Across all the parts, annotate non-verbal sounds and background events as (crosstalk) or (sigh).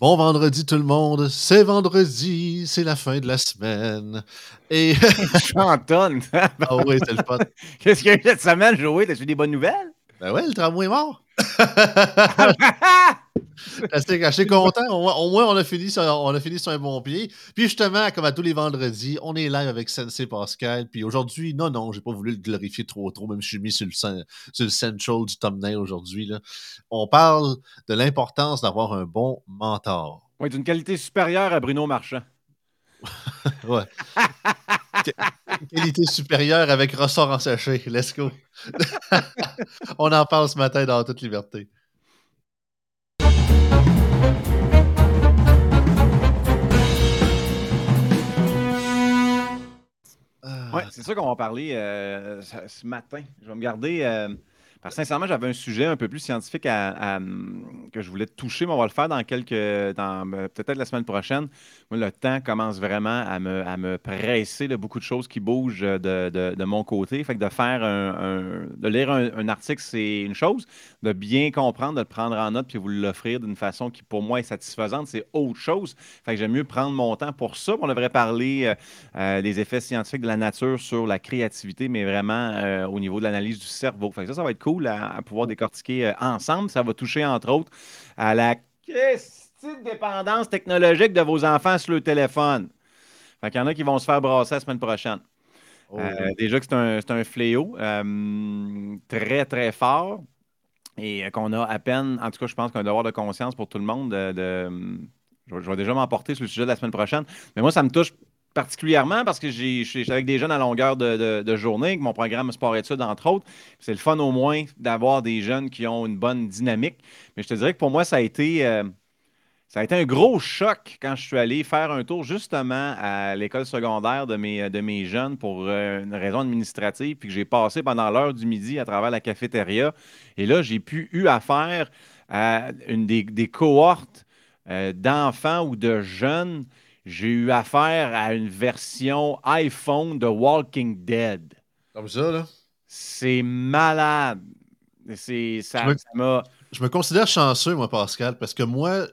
Bon vendredi tout le monde, c'est vendredi, c'est la fin de la semaine. Et (laughs) (laughs) Chantonne! ah oui, c'est le fun. (laughs) Qu'est-ce qu'il y a eu cette semaine, Joey? T'as-tu des bonnes nouvelles? Ben ouais, le tramway est mort. Assez content. Au moins, au moins, on, a fini sur, on a fini sur un bon pied. Puis justement, comme à tous les vendredis, on est live avec Sensei Pascal. Puis aujourd'hui, non, non, j'ai pas voulu le glorifier trop, trop, même si je suis mis sur le, cen- sur le central du thumbnail aujourd'hui. On parle de l'importance d'avoir un bon mentor. Oui, d'une qualité supérieure à Bruno Marchand. (laughs) Ouais. Qu- Qualité supérieure avec ressort en sachet. Let's go. (laughs) On en parle ce matin dans toute liberté. Oui, c'est ça qu'on va parler euh, ce matin. Je vais me garder. Euh, sincèrement, j'avais un sujet un peu plus scientifique à- que je voulais toucher, mais on va le faire dans quelques. dans euh, peut-être la semaine prochaine. Le temps commence vraiment à me, à me presser de beaucoup de choses qui bougent de, de- de mon côté. Fait que de faire un, de lire un, article, c'est une chose. De bien comprendre, de le prendre en note, puis vous l'offrir d'une façon qui, pour moi, est satisfaisante, c'est autre chose. Fait que j'aime mieux prendre mon temps pour ça. On devrait parler euh, euh, des effets scientifiques de la nature sur la créativité, mais vraiment euh, au niveau de l'analyse du cerveau. Ça, ça va être cool à, à pouvoir décortiquer euh, ensemble. Ça va toucher, entre autres, à la dépendance technologique de vos enfants sur le téléphone. Fait qu'il y en a qui vont se faire brasser la semaine prochaine. oh, Euh, déjà que c'est un, c'est un fléau euh, très, très fort et qu'on a à peine, en tout cas, je pense qu'un devoir de conscience pour tout le monde. De, de- je, vais, je vais déjà m'emporter sur le sujet de la semaine prochaine. Mais moi, ça me touche particulièrement parce que j'ai- suis avec des jeunes à longueur de, de- journée, mon programme sport-études, entre autres. C'est le fun au moins d'avoir des jeunes qui ont une bonne dynamique. Mais je te dirais que pour moi, ça a été. euh, ça a été un gros choc quand je suis allé faire un tour justement à l'école secondaire de mes, de jeunes pour euh, une raison administrative, puis que j'ai passé pendant l'heure du midi à travers la cafétéria. Et là, j'ai pu eu affaire à une des, des cohortes euh, d'enfants ou de jeunes. J'ai eu affaire à une version iPhone de Walking Dead. Comme ça, là? C'est malade. C'est, ça, Je me- ça. Je me considère chanceux, moi, Pascal, parce que moi,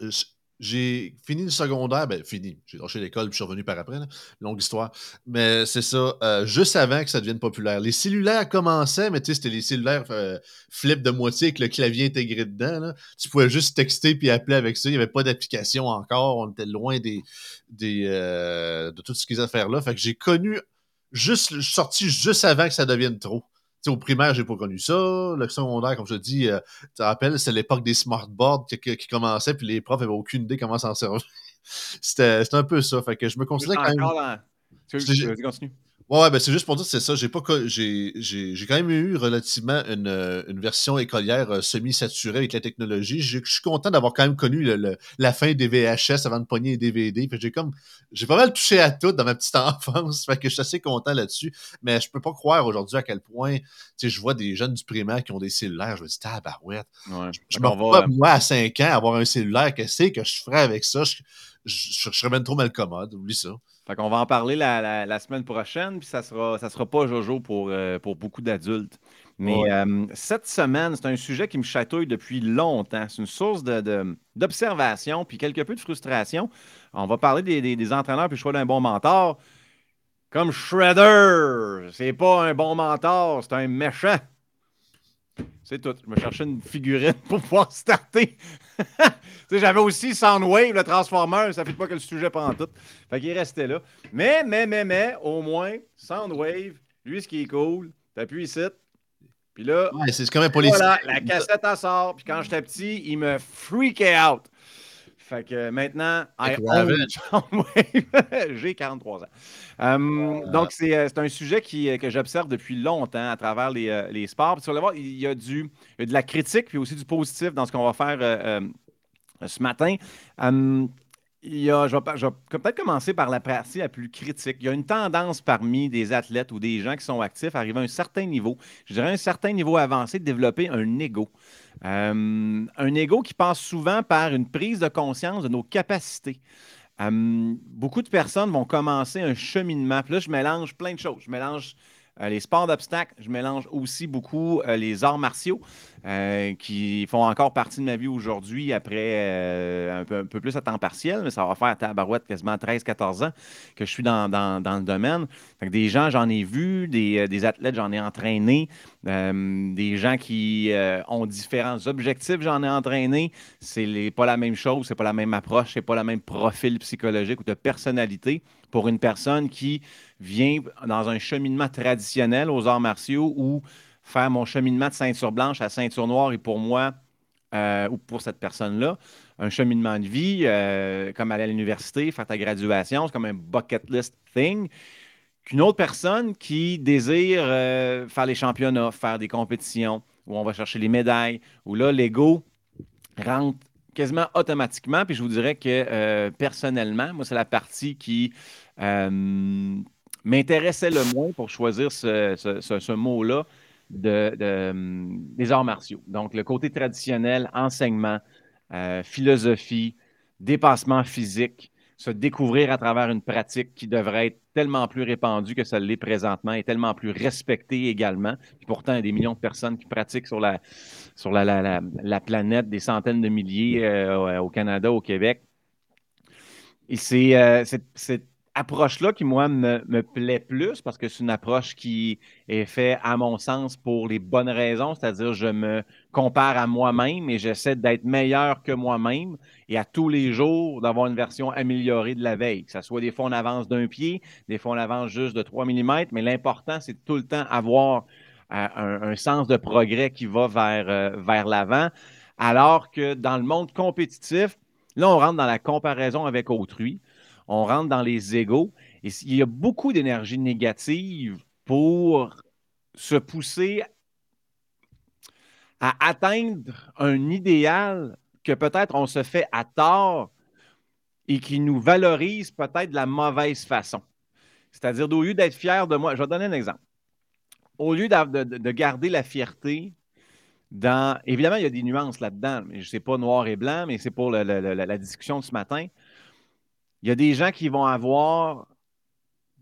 j'ai fini le secondaire, ben fini. J'ai lâché l'école puis je suis revenu par après, là. longue histoire. Mais c'est ça, euh, juste avant que ça devienne populaire. Les cellulaires commençaient, mais tu sais, c'était les cellulaires euh, flip de moitié avec le clavier intégré dedans. là. Tu pouvais juste texter puis appeler avec ça. Il n'y avait pas d'application encore. On était loin des, des, euh, de toutes ces affaires-là. Fait que j'ai connu juste, je suis sorti juste avant que ça devienne trop. Tu sais, au primaire, j'ai pas connu ça. Le secondaire, comme je te dis, euh, tu te rappelles, c'était l'époque des smartboards qui, qui, qui commençaient, puis les profs avaient aucune idée comment s'en servir. (laughs) C'était c'était un peu ça. Fait que je me considère quand même. Encore dans- continue. Ouais, ouais, ben c'est juste pour dire que c'est ça. J'ai pas j'ai j'ai j'ai quand même eu relativement une, euh, une version écolière euh, semi-saturée avec la technologie. Je suis content d'avoir quand même connu le- le- la fin des VHS avant de pogner les DVD. J'ai comme j'ai pas mal touché à tout dans ma petite (laughs) enfance. Fait que je suis assez content là-dessus. Mais je peux pas croire aujourd'hui à quel point tu sais, je vois des jeunes du primaire qui ont des cellulaires. Je me dis, tabarouette. Ouais. Je me vois, va- moi, à 5 ans, avoir un cellulaire. Qu'est-ce que je ferais avec ça? Je, je, je serais même trop mal commode. Oublie ça. Fait qu'on va en parler la, la- la semaine prochaine, puis ça sera, ça sera pas Jojo pour, euh, pour beaucoup d'adultes. Mais Ouais. euh, cette semaine, c'est un sujet qui me chatouille depuis longtemps. C'est une source de- de- d'observation, puis quelque peu de frustration. On va parler des, des- des entraîneurs, puis le choix d'un bon mentor. Comme Shredder, c'est pas un bon mentor, c'est un méchant. C'est tout. Je me cherchais une figurine pour pouvoir starter. (laughs) j'avais aussi Soundwave, le Transformer, ça fait pas que le sujet prend tout. Fait qu'il est resté là. Mais, mais, mais, mais, au moins, Soundwave, lui, ce qui est cool, t'appuies ici. Puis là, Ouais, c'est quand même pas les. voilà, la cassette en sort. Puis quand j'étais petit, il me freakait out. Fait que maintenant. (laughs) J'ai 43 ans. Euh, Donc, c'est euh, c'est un sujet qui, euh, que j'observe depuis longtemps à travers les, euh, les sports. Puis, vas le voir, il y, a du, il y a de la critique, puis aussi du positif dans ce qu'on va faire euh, euh, ce matin. Hum, il y a- je vais, peut-être commencer par la partie la plus critique. Il y a une tendance parmi des athlètes ou des gens qui sont actifs à arriver à un certain niveau, je dirais un certain niveau avancé, de développer un ego. Euh, un ego qui passe souvent par une prise de conscience de nos capacités. Euh, beaucoup de personnes vont commencer un cheminement. Puis là, je mélange plein de choses. Je mélange les sports d'obstacles, je mélange aussi beaucoup euh, les arts martiaux euh, qui font encore partie de ma vie aujourd'hui après un peu, plus à temps partiel, mais ça va faire à tabarouette quasiment 13-14 ans que je suis dans, le domaine. des gens, j'en ai vu, des, athlètes, j'en ai entraîné, des gens qui ont différents objectifs, j'en ai entraîné. C'est pas la même chose, c'est pas la même approche, c'est pas le même profil psychologique ou de personnalité pour une personne qui vient dans un cheminement traditionnel aux arts martiaux ou faire mon cheminement de ceinture blanche à ceinture noire et pour moi, euh, ou pour cette personne-là, un cheminement de vie, euh, comme aller à l'université, faire ta graduation, c'est comme un bucket list thing. Qu'une autre personne qui désire euh, faire les championnats, faire des compétitions, où on va chercher les médailles, où là, l'ego rentre quasiment automatiquement. Puis je vous dirais que personnellement, moi, c'est la partie qui m'intéressait le moins pour choisir ce, mot-là de, des arts martiaux. Donc, le côté traditionnel, enseignement, euh, philosophie, dépassement physique, se découvrir à travers une pratique qui devrait être tellement plus répandue que ça l'est présentement et tellement plus respectée également. pourtant, il y a des millions de personnes qui pratiquent sur la, sur la, la, planète, des centaines de milliers euh, au Canada, au Québec. Et c'est euh, approche-là qui, moi, me, plaît plus parce que c'est une approche qui est faite, à mon sens, pour les bonnes raisons, c'est-à-dire je me compare à moi-même et j'essaie d'être meilleur que moi-même et à tous les jours d'avoir une version améliorée de la veille. Que ce soit des fois on avance d'un pied, des fois on avance juste de 3 mm, mais l'important, c'est tout le temps avoir euh, un, sens de progrès qui va vers, euh, vers l'avant. Alors que dans le monde compétitif, là, on rentre dans la comparaison avec autrui on rentre dans les égaux. Et il y a beaucoup d'énergie négative pour se pousser à atteindre un idéal que peut-être on se fait à tort et qui nous valorise peut-être de la mauvaise façon. C'est-à-dire, au lieu d'être fier de moi, je vais donner un exemple. Au lieu de, garder la fierté. Évidemment, il y a des nuances là-dedans, mais je ne sais pas noir et blanc, mais c'est pour la discussion de ce matin il y a des gens qui vont avoir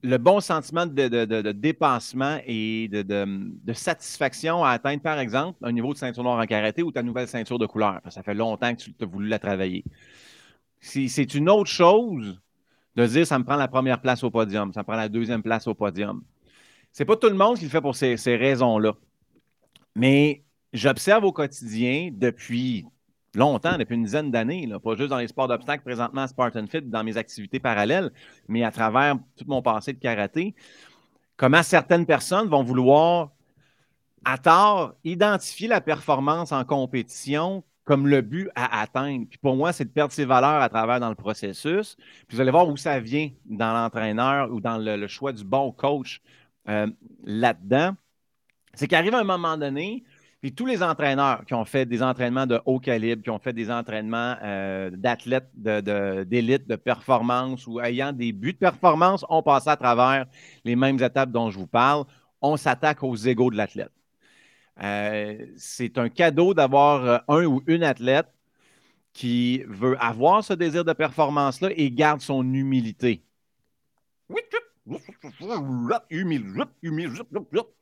le bon sentiment de, dépassement et de, satisfaction à atteindre, par exemple, un niveau de ceinture noire en karaté ou ta nouvelle ceinture de couleur. Ça fait longtemps que tu as voulu la travailler. C'est une autre chose de dire ça me prend la première place au podium, ça me prend la deuxième place au podium. C'est pas tout le monde qui le fait pour ces raisons-là. Mais j'observe au quotidien depuis longtemps, depuis une dizaine d'années, pas juste dans les sports d'obstacles présentement à Spartan Fit, dans mes activités parallèles, mais à travers tout mon passé de karaté, comment certaines personnes vont vouloir, à tort, identifier la performance en compétition comme le but à atteindre. Puis pour moi, c'est de perdre ses valeurs à travers dans le processus. Puis vous allez voir où ça vient dans l'entraîneur ou dans le, choix du bon coach euh, là-dedans. C'est qu'arrive un moment donné puis tous les entraîneurs qui ont fait des entraînements de haut calibre, qui ont fait des entraînements euh, d'athlètes d'élite, de, performance ou ayant des buts de performance, ont passé à travers les mêmes étapes dont je vous parle. On s'attaque aux égaux de l'athlète. Euh, c'est un cadeau d'avoir euh, un ou une athlète qui veut avoir ce désir de performance-là et garde son humilité. Oui, Humilité,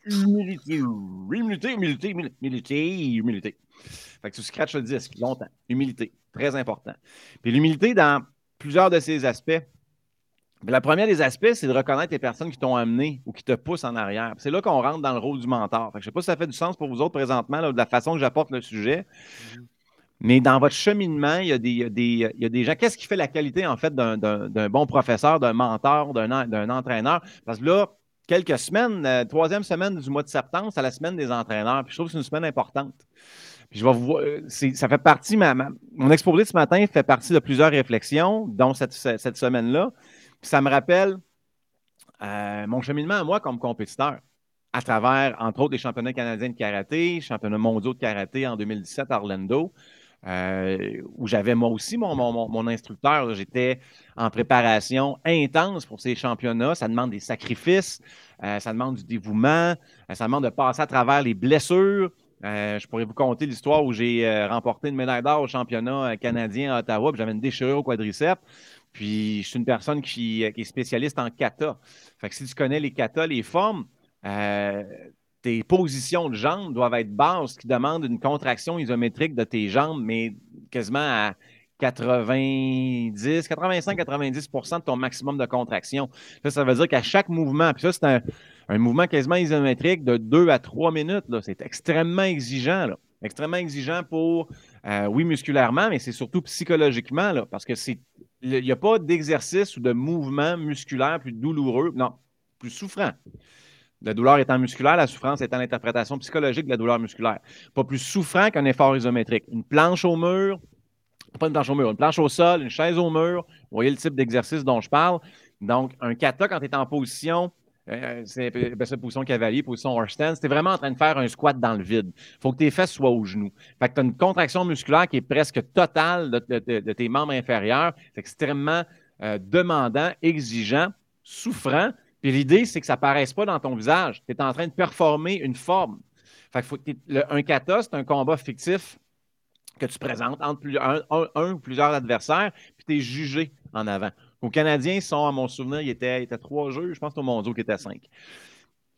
humilité, humilité, humilité, humilité, humilité. Fait que tu scratches le disque longtemps. Humilité, très important. Puis l'humilité dans plusieurs de ces aspects. La première des aspects, c'est de reconnaître les personnes qui t'ont amené ou qui te poussent en arrière. C'est là qu'on rentre dans le rôle du mentor. je ne sais pas si ça fait du sens pour vous autres présentement, de la façon que j'apporte le sujet. Mais dans votre cheminement, il y a des, gens. Qu'est-ce qui fait la qualité, en fait, d'un bon professeur, d'un mentor, d'un entraîneur? Parce que là, quelques semaines, euh, troisième semaine du mois de septembre, c'est la semaine des entraîneurs. Puis je trouve que c'est une semaine importante. Puis je vais vous, euh, ça fait partie, mon exposé de ce matin fait partie de plusieurs réflexions, dont cette, semaine-là. Puis ça me rappelle euh, mon cheminement à moi comme compétiteur à travers, entre autres, les championnats canadiens de karaté, championnats mondiaux de karaté en 2017 à Orlando. Euh, où j'avais moi aussi mon, mon, instructeur. J'étais en préparation intense pour ces championnats. Ça demande des sacrifices, euh, ça demande du dévouement, euh, ça demande de passer à travers les blessures. je pourrais vous conter l'histoire où j'ai remporté une médaille d'or au championnat canadien à Ottawa, puis j'avais une déchirure au quadriceps. Puis je suis une personne qui, qui, est spécialiste en kata. Fait que si tu connais les kata, les formes, tes positions de jambes doivent être basses, ce qui demande une contraction isométrique de tes jambes, mais quasiment à 90, 85-90% de ton maximum de contraction. Ça, ça veut dire qu'à chaque mouvement, puis ça, c'est un, mouvement quasiment isométrique de 2 à 3 minutes. C'est extrêmement exigeant. Extrêmement exigeant pour, euh, oui, musculairement, mais c'est surtout psychologiquement, parce que c'est. Il n'y a pas d'exercice ou de mouvement musculaire plus douloureux, non, plus souffrant. La douleur étant musculaire, la souffrance étant l'interprétation psychologique de la douleur musculaire. Pas plus souffrant qu'un effort isométrique. Une planche au mur, pas une planche au mur, une planche au sol, une chaise au mur. Vous voyez le type d'exercice dont je parle. Donc, un kata, quand tu es en position, euh, c'est ça, position cavalier, position horse stand, c'est vraiment en train de faire un squat dans le vide. Il faut que tes fesses soient aux genoux. Fait que tu as une contraction musculaire qui est presque totale de, tes membres inférieurs. C'est extrêmement euh, demandant, exigeant, souffrant. Puis l'idée, c'est que ça ne paraisse pas dans ton visage. Tu es en train de performer une forme. Fait que faut un kata, c'est un combat fictif que tu présentes entre un, ou plusieurs adversaires, puis tu es jugé en avant. Aux Canadiens, sont, à mon souvenir, il était, était trois jeux, je pense que au mondiaux qui était cinq.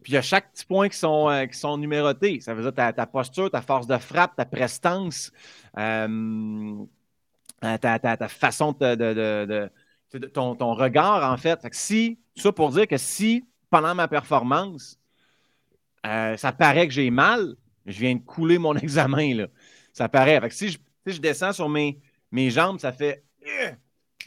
Puis il y a chaque petit point qui sont, euh, qui sont numérotés. Ça veut dire ta, ta, posture, ta force de frappe, ta prestance, euh, ta, ta, façon de, de, ton, ton, regard, en fait. fait que si, ça pour dire que si, pendant ma performance, euh, ça paraît que j'ai mal, je viens de couler mon (laughs) examen. Là ça paraît. si, je, je, descends sur mes, mes jambes, ça fait. Euh,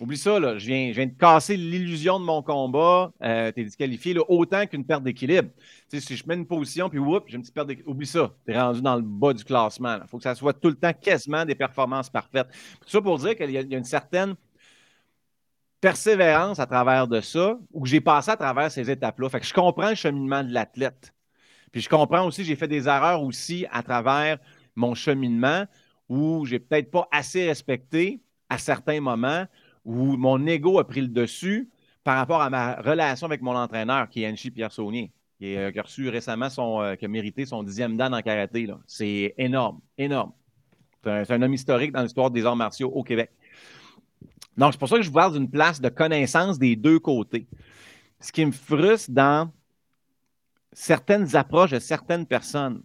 oublie ça, là. Je, viens, je viens de casser l'illusion de mon combat. Euh, tu es disqualifié autant qu'une perte d'équilibre. Si je mets une position, puis oups, j'ai une petite perte d'équilibre. Oublie ça. Tu es rendu dans le bas du classement. Il faut que ça soit tout le temps quasiment des performances parfaites. Ça pour dire qu'il y, a une certaine persévérance à travers de ça, que j'ai passé à travers ces étapes-là. Je comprends le cheminement de l'athlète. Puis je comprends aussi, j'ai fait des erreurs aussi à travers mon cheminement où j'ai peut-être pas assez respecté à certains moments, où mon ego a pris le dessus par rapport à ma relation avec mon entraîneur, qui est Anchi Pierre Saunier, qui, euh, a reçu récemment son, euh, qui a mérité son dixième dan en karaté. C'est énorme, énorme. C'est un, homme historique dans l'histoire des arts martiaux au Québec. Donc, c'est pour ça que je vous parle d'une place de connaissance des deux côtés. Ce qui me frustre dans certaines approches de certaines personnes,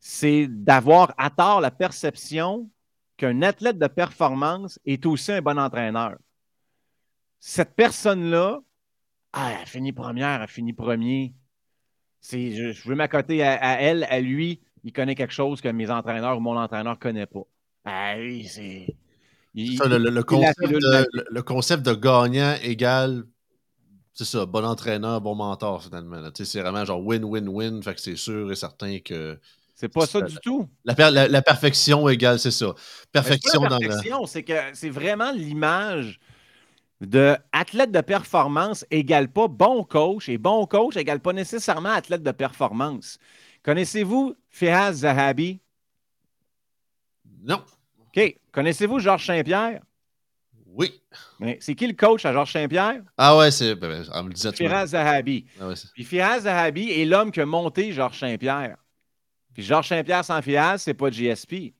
c'est d'avoir à tort la perception qu'un athlète de performance est aussi un bon entraîneur. Cette personne-là, ah, elle finit première, elle finit premier. Je, je veux m'accoter à, elle, à lui, il connaît quelque chose que mes entraîneurs ou mon entraîneur ne connaît pas. Ah c'est. Le, concept de, le, concept de gagnant égale c'est ça, bon entraîneur, bon mentor, finalement. C'est vraiment genre win-win-win. Fait que c'est sûr et certain que c'est pas ça du tout. La, perfection égale, c'est ça. Perfection la perfection, c'est que c'est vraiment l'image de athlète de performance égale pas bon coach et bon coach égale pas nécessairement athlète de performance. Connaissez-vous Fiaz Zahabi? Non. OK. Connaissez-vous Georges Saint-Pierre? Oui. c'est qui le coach à Georges Saint-Pierre? Ah ouais, c'est. Ben, ben, on me disait Firaz Zahabi. Ah Puis Firaz Zahabi est l'homme qui a monté Georges Saint-Pierre. Puis Georges Saint-Pierre sans Fiaz, c'est pas GSP.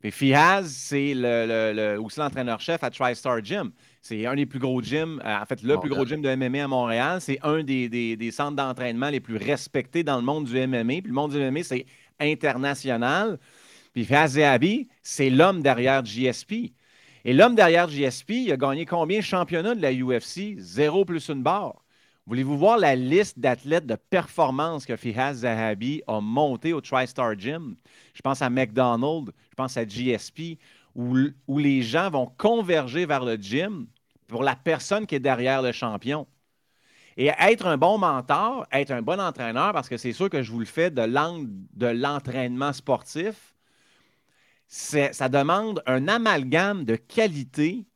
Puis Fiaz, c'est le, aussi l'entraîneur-chef à TriStar Gym. C'est un des plus gros gyms, euh, en fait, le plus gros gym de MMA à Montréal. C'est un des, centres d'entraînement les plus respectés dans le monde du MMA. Puis le monde du MMA, c'est international. Puis Fiaz Zahabi, c'est l'homme derrière GSP. Et l'homme derrière GSP, il a gagné combien de championnats de la UFC? Zéro plus une barre. Voulez-vous voir la liste d'athlètes de performance que Fihaz Zahabi a monté au TriStar Gym? Je pense à McDonald's, je pense à GSP, où, où les gens vont converger vers le gym pour la personne qui est derrière le champion. Et être un bon mentor, être un bon entraîneur, parce que c'est sûr que je vous le fais de l'angle de l'entraînement sportif, ça demande un amalgame de qualité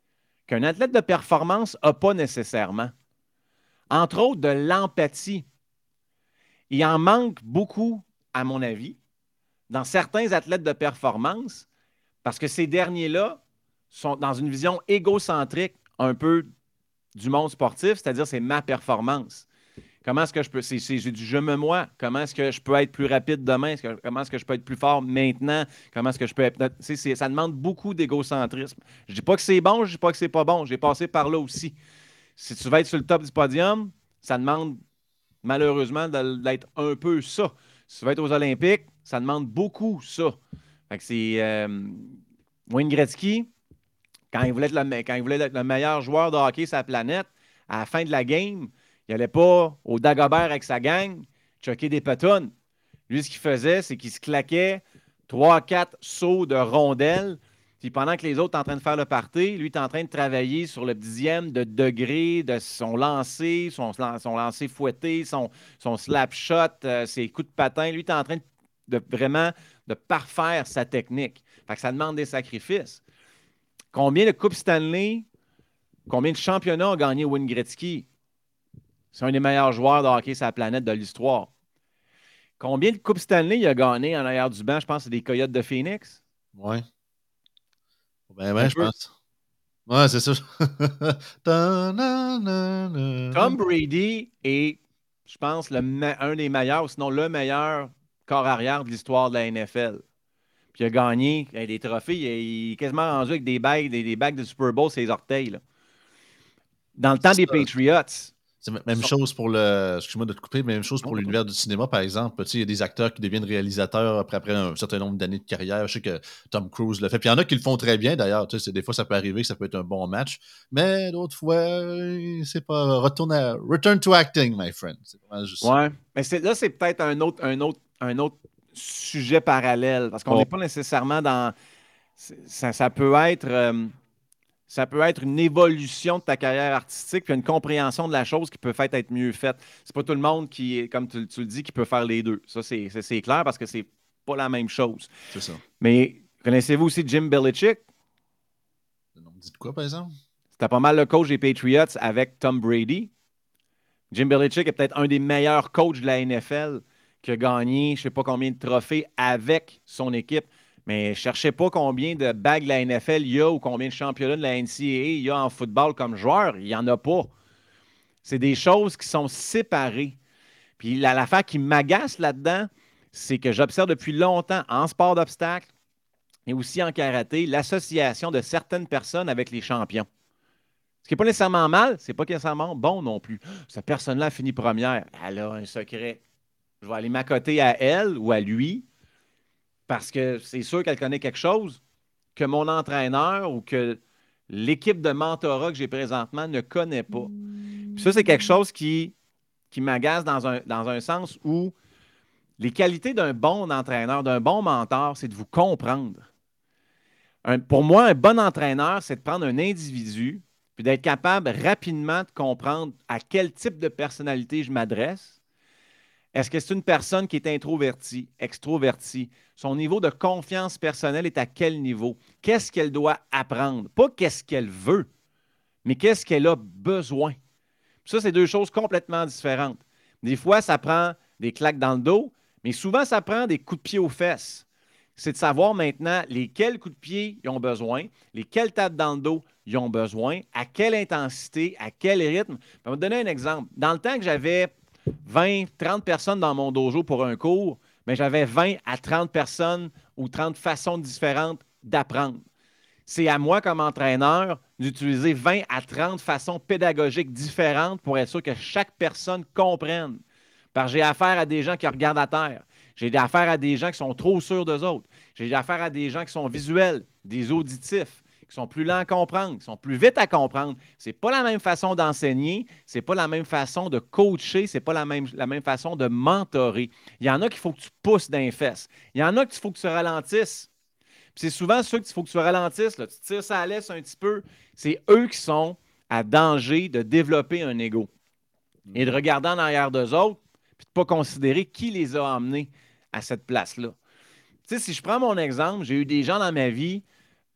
qu'un athlète de performance n'a pas nécessairement entre autres de l'empathie. Il en manque beaucoup, à mon avis, dans certains athlètes de performance, parce que ces derniers-là sont dans une vision égocentrique un peu du monde sportif, c'est-à-dire c'est ma performance. Comment est-ce que je peux. C'est, du je me moi? Comment est-ce que je peux être plus rapide demain? comment est-ce que je peux être plus fort maintenant? Comment est-ce que je peux être. ça demande beaucoup d'égocentrisme. Je dis pas que c'est bon, je dis pas que c'est pas bon. J'ai passé par là aussi si tu veux être sur le top du podium, ça demande malheureusement, d'être un peu ça. Si tu veux être aux Olympiques, ça demande beaucoup ça. Fait que c'est euh, Wayne Gretzky, quand il, voulait être le, quand il voulait être le meilleur joueur de hockey sur la planète, à la fin de la game, il n'allait pas au Dagobert avec sa gang choquer des patounes. Lui, ce qu'il faisait, c'est qu'il se claquait trois, quatre sauts de rondelles. Puis pendant que les autres sont en train de faire le party, lui est en train de travailler sur le dixième de degré de son lancer, son, lancer fouetté, son, son slap shot, euh, ses coups de patin. Lui est en train de, vraiment de parfaire sa technique. Fait que ça demande des sacrifices. Combien de Coupes Stanley, combien de championnats a gagné Wayne Gretzky? C'est un des meilleurs joueurs de hockey sur la planète de l'histoire. Combien de Coupes Stanley il a gagné en arrière du banc? Je pense que c'est des Coyotes de Phoenix. Oui. Ben, ben, je pense. Ouais, c'est ça. (laughs) Tom Brady est, je pense, le un des meilleurs, sinon le meilleur corps arrière de l'histoire de la NFL. Puis il a gagné il a des trophées. Il est quasiment rendu avec des bagues, des, bagues de Super Bowl sur ses orteils. Dans le temps des Patriots, c'est même chose pour le. Excuse-moi de te couper, même chose pour l'univers du cinéma, par exemple. Il y a des acteurs qui deviennent réalisateurs après, après un certain nombre d'années de carrière. Je sais que Tom Cruise le fait. Puis il y en a qui le font très bien d'ailleurs. Des fois, ça peut arriver que ça peut être un bon match. Mais d'autres fois, c'est pas. Retourne à... Return to acting, my friend. Ouais. Mais là, c'est peut-être un autre, un, autre, un autre sujet parallèle. Parce qu'on n'est pas nécessairement dans. Ça, ça peut être. Euh, ça peut être une évolution de ta carrière artistique, puis une compréhension de la chose qui peut faire être mieux faite. C'est pas tout le monde qui, comme tu, le dis, qui peut faire les deux. Ça, c'est clair parce que c'est pas la même chose. C'est ça. Mais connaissez-vous aussi Jim Belichick? Dites quoi, par exemple? C'était pas mal le coach des Patriots avec Tom Brady. Jim Belichick est peut-être un des meilleurs coachs de la NFL qui a gagné je ne sais pas combien de trophées avec son équipe. Mais cherchez pas combien de bagues la NFL il y a ou combien de championnats de la NCAA il y a en football comme joueur. Il n'y en a pas. C'est des choses qui sont séparées. Puis l'affaire qui m'agace là-dedans, c'est que j'observe depuis longtemps en sport d'obstacle et aussi en karaté l'association de certaines personnes avec les champions. Ce qui n'est pas nécessairement mal, c'est pas nécessairement bon non plus. Cette personne-là a fini première. Elle a un secret. Je vais aller m'accoter à elle ou à lui parce que c'est sûr qu'elle connaît quelque chose que mon entraîneur ou que l'équipe de mentorat que j'ai présentement ne connaît pas. Puis ça, c'est quelque chose qui, qui m'agace dans un, sens où les qualités d'un bon entraîneur, d'un bon mentor, c'est de vous comprendre. pour moi, un bon entraîneur, c'est de prendre un individu puis d'être capable rapidement de comprendre à quel type de personnalité je m'adresse, est-ce que c'est une personne qui est introvertie, extrovertie? Son niveau de confiance personnelle est à quel niveau? Qu'est-ce qu'elle doit apprendre? Pas qu'est-ce qu'elle veut, mais qu'est-ce qu'elle a besoin. ça, c'est deux choses complètement différentes. Des fois, ça prend des claques dans le dos, mais souvent, ça prend des coups de pied aux fesses. C'est de savoir maintenant lesquels coups de pied ils ont besoin, lesquelles tapes dans le dos ils ont besoin, à quelle intensité, à quel rythme. Je vais vous donner un exemple. Dans le temps que j'avais 20, 30 personnes dans mon dojo pour un cours, mais j'avais 20 à 30 personnes ou 30 façons différentes d'apprendre. C'est à moi, comme entraîneur, d'utiliser 20 à 30 façons pédagogiques différentes pour être sûr que chaque personne comprenne. Parce j'ai affaire à des gens qui regardent à terre. J'ai affaire à des gens qui sont trop sûrs d'eux autres. J'ai affaire à des gens qui sont visuels, des auditifs qui sont plus lents à comprendre, qui sont plus vite à comprendre. Ce n'est pas la même façon d'enseigner, ce n'est pas la même façon de coacher, ce n'est pas la même, façon de mentorer. Il y en a qu'il faut que tu pousses d'un fesses. Il y en a qu'il faut que tu ralentisses. C'est souvent ceux qu'il faut que tu ralentisses. Là. Tu tires ça à l'aise un petit peu. C'est eux qui sont à danger de développer un ego et de regarder en arrière d'eux autres puis de ne pas considérer qui les a amenés à cette place-là. Si je prends mon exemple, j'ai eu des gens dans ma vie